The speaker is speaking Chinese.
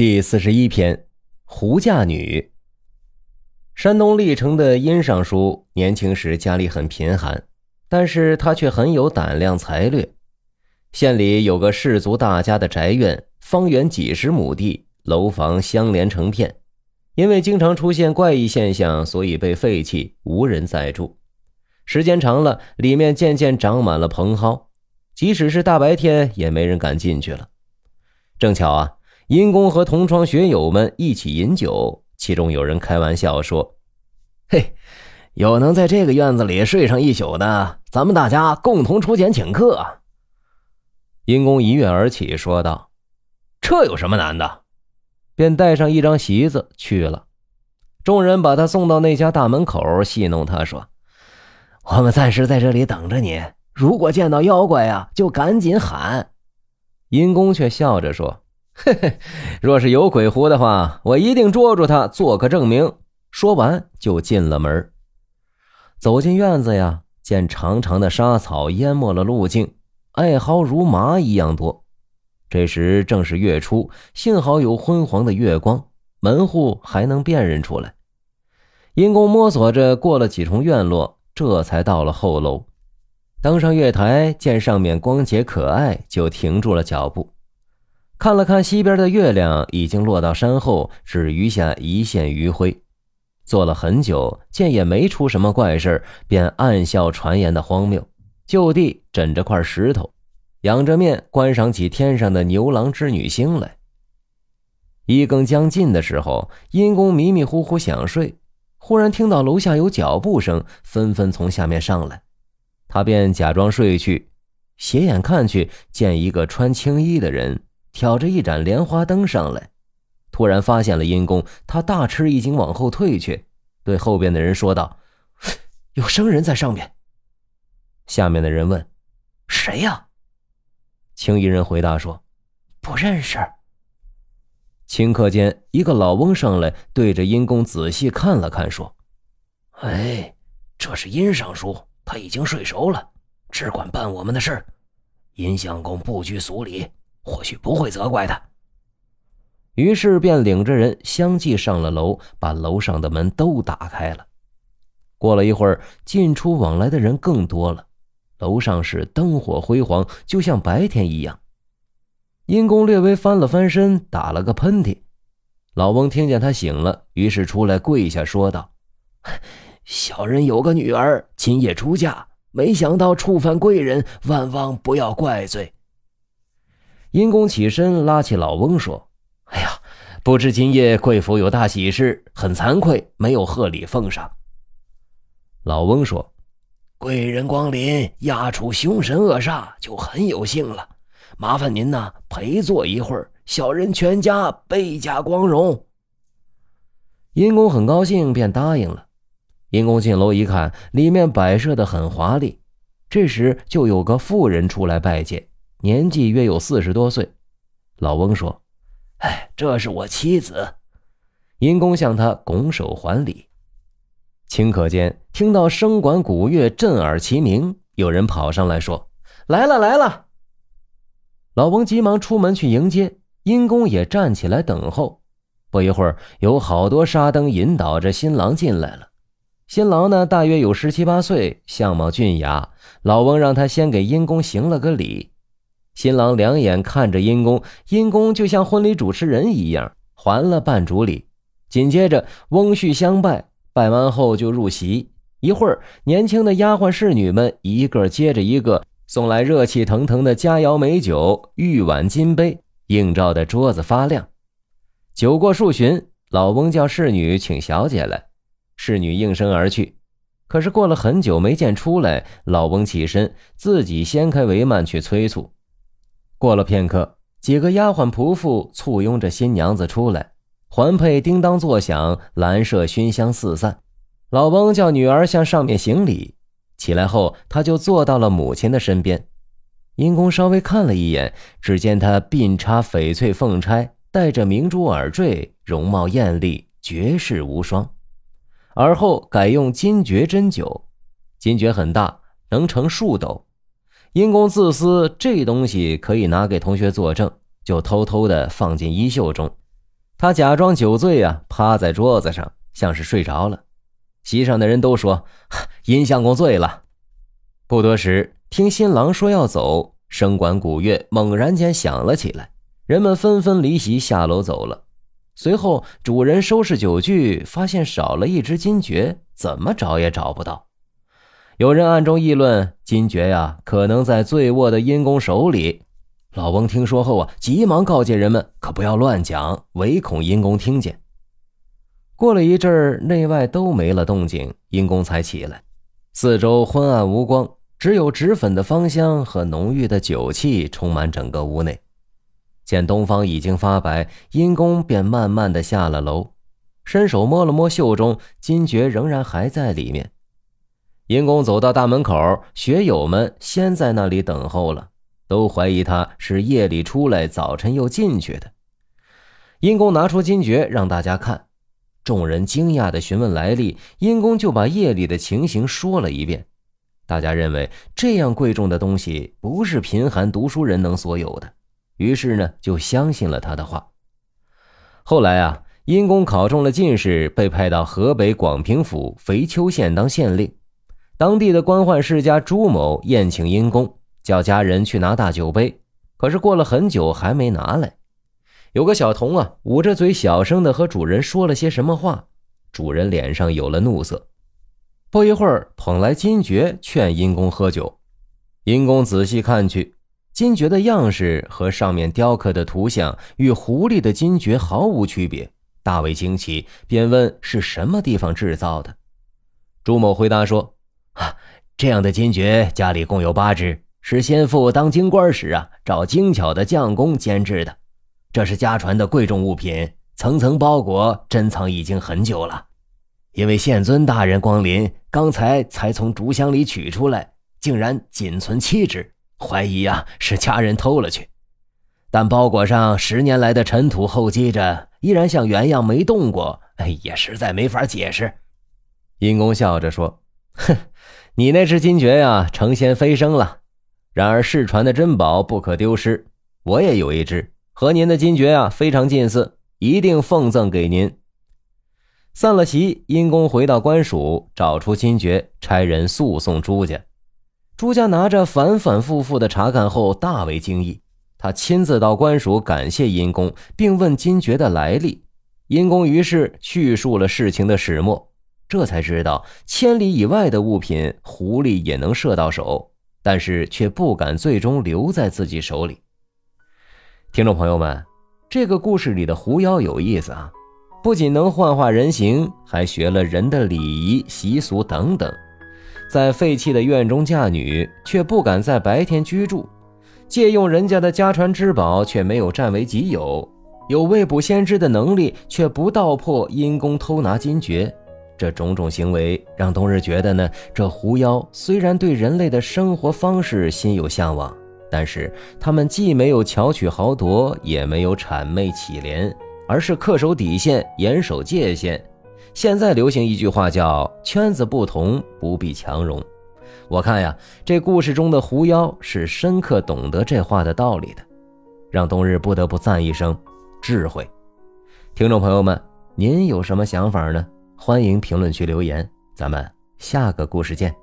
第四十一篇，胡嫁女。山东历城的殷尚书年轻时家里很贫寒，但是他却很有胆量才略。县里有个氏族大家的宅院，方圆几十亩地，楼房相连成片，因为经常出现怪异现象，所以被废弃，无人再住。时间长了，里面渐渐长满了蓬蒿，即使是大白天，也没人敢进去了。正巧啊。殷公和同窗学友们一起饮酒，其中有人开玩笑说：“嘿，有能在这个院子里睡上一宿的，咱们大家共同出钱请客。”殷公一跃而起，说道：“这有什么难的？”便带上一张席子去了。众人把他送到那家大门口，戏弄他说：“我们暂时在这里等着你，如果见到妖怪呀，就赶紧喊。”殷公却笑着说。嘿嘿，若是有鬼狐的话，我一定捉住他做个证明。说完就进了门。走进院子呀，见长长的沙草淹没了路径，艾蒿如麻一样多。这时正是月初，幸好有昏黄的月光，门户还能辨认出来。殷公摸索着过了几重院落，这才到了后楼。登上月台，见上面光洁可爱，就停住了脚步。看了看西边的月亮，已经落到山后，只余下一线余晖。坐了很久，见也没出什么怪事便暗笑传言的荒谬，就地枕着块石头，仰着面观赏起天上的牛郎织女星来。一更将近的时候，阴公迷迷糊糊想睡，忽然听到楼下有脚步声，纷纷从下面上来，他便假装睡去，斜眼看去，见一个穿青衣的人。挑着一盏莲花灯上来，突然发现了阴公，他大吃一惊，往后退去，对后边的人说道：“有生人在上面。”下面的人问：“谁呀？”青衣人回答说：“不认识。”顷刻间，一个老翁上来，对着阴公仔细看了看，说：“哎，这是殷尚书，他已经睡熟了，只管办我们的事殷相公不拘俗礼。”或许不会责怪他。于是便领着人相继上了楼，把楼上的门都打开了。过了一会儿，进出往来的人更多了，楼上是灯火辉煌，就像白天一样。阴公略微翻了翻身，打了个喷嚏。老翁听见他醒了，于是出来跪下说道：“小人有个女儿，今夜出嫁，没想到触犯贵人，万望不要怪罪。”殷公起身，拉起老翁说：“哎呀，不知今夜贵府有大喜事，很惭愧，没有贺礼奉上。”老翁说：“贵人光临，压除凶神恶煞，就很有幸了。麻烦您呢，陪坐一会儿，小人全家倍加光荣。”殷公很高兴，便答应了。殷公进楼一看，里面摆设的很华丽。这时就有个妇人出来拜见。年纪约有四十多岁，老翁说：“哎，这是我妻子。”殷公向他拱手还礼。顷刻间，听到笙管鼓乐震耳齐鸣，有人跑上来说：“来了，来了！”老翁急忙出门去迎接，殷公也站起来等候。不一会儿，有好多沙灯引导着新郎进来了。新郎呢，大约有十七八岁，相貌俊雅。老翁让他先给殷公行了个礼。新郎两眼看着殷公，殷公就像婚礼主持人一样，还了半主礼。紧接着，翁婿相拜，拜完后就入席。一会儿，年轻的丫鬟侍女们一个接着一个送来热气腾腾的佳肴美酒，玉碗金杯映照的桌子发亮。酒过数巡，老翁叫侍女请小姐来，侍女应声而去。可是过了很久没见出来，老翁起身自己掀开帷幔去催促。过了片刻，几个丫鬟仆妇簇拥着新娘子出来，环佩叮当作响，兰麝熏香四散。老翁叫女儿向上面行礼，起来后，他就坐到了母亲的身边。殷公稍微看了一眼，只见她鬓插翡翠凤钗，戴着明珠耳坠，容貌艳丽，绝世无双。而后改用金爵针灸，金爵很大，能盛数斗。殷公自私，这东西可以拿给同学作证，就偷偷的放进衣袖中。他假装酒醉啊，趴在桌子上，像是睡着了。席上的人都说：“殷相公醉了。”不多时，听新郎说要走，笙管鼓乐猛然间响了起来，人们纷纷离席下楼走了。随后，主人收拾酒具，发现少了一只金爵，怎么找也找不到。有人暗中议论，金爵呀，可能在醉卧的阴公手里。老翁听说后啊，急忙告诫人们，可不要乱讲，唯恐阴公听见。过了一阵儿，内外都没了动静，阴公才起来。四周昏暗无光，只有脂粉的芳香和浓郁的酒气充满整个屋内。见东方已经发白，阴公便慢慢的下了楼，伸手摸了摸袖中，金爵仍然还在里面。殷公走到大门口，学友们先在那里等候了。都怀疑他是夜里出来，早晨又进去的。殷公拿出金爵让大家看，众人惊讶的询问来历，殷公就把夜里的情形说了一遍。大家认为这样贵重的东西不是贫寒读书人能所有的，于是呢就相信了他的话。后来啊，殷公考中了进士，被派到河北广平府肥丘县当县令。当地的官宦世家朱某宴请阴公。叫家人去拿大酒杯，可是过了很久还没拿来。有个小童啊，捂着嘴小声的和主人说了些什么话，主人脸上有了怒色。不一会儿，捧来金爵劝阴公喝酒。阴公仔细看去，金爵的样式和上面雕刻的图像与狐狸的金爵毫无区别，大为惊奇，便问是什么地方制造的。朱某回答说：“啊，这样的金爵家里共有八只。”是先父当京官时啊，找精巧的匠工监制的。这是家传的贵重物品，层层包裹，珍藏已经很久了。因为县尊大人光临，刚才才从竹箱里取出来，竟然仅存七只，怀疑啊是家人偷了去。但包裹上十年来的尘土厚积着，依然像原样没动过，哎，也实在没法解释。殷公笑着说：“哼，你那只金爵呀，成仙飞升了。”然而世传的珍宝不可丢失，我也有一只，和您的金爵啊非常近似，一定奉赠给您。散了席，殷公回到官署，找出金爵，差人速送朱家。朱家拿着反反复复的查看后，大为惊异。他亲自到官署感谢殷公，并问金爵的来历。殷公于是叙述了事情的始末，这才知道千里以外的物品，狐狸也能射到手。但是却不敢最终留在自己手里。听众朋友们，这个故事里的狐妖有意思啊，不仅能幻化人形，还学了人的礼仪习俗等等，在废弃的院中嫁女，却不敢在白天居住，借用人家的家传之宝，却没有占为己有，有未卜先知的能力，却不道破阴功偷拿金爵。这种种行为让冬日觉得呢，这狐妖虽然对人类的生活方式心有向往，但是他们既没有巧取豪夺，也没有谄媚乞怜，而是恪守底线，严守界限。现在流行一句话叫“圈子不同，不必强融”。我看呀，这故事中的狐妖是深刻懂得这话的道理的，让冬日不得不赞一声智慧。听众朋友们，您有什么想法呢？欢迎评论区留言，咱们下个故事见。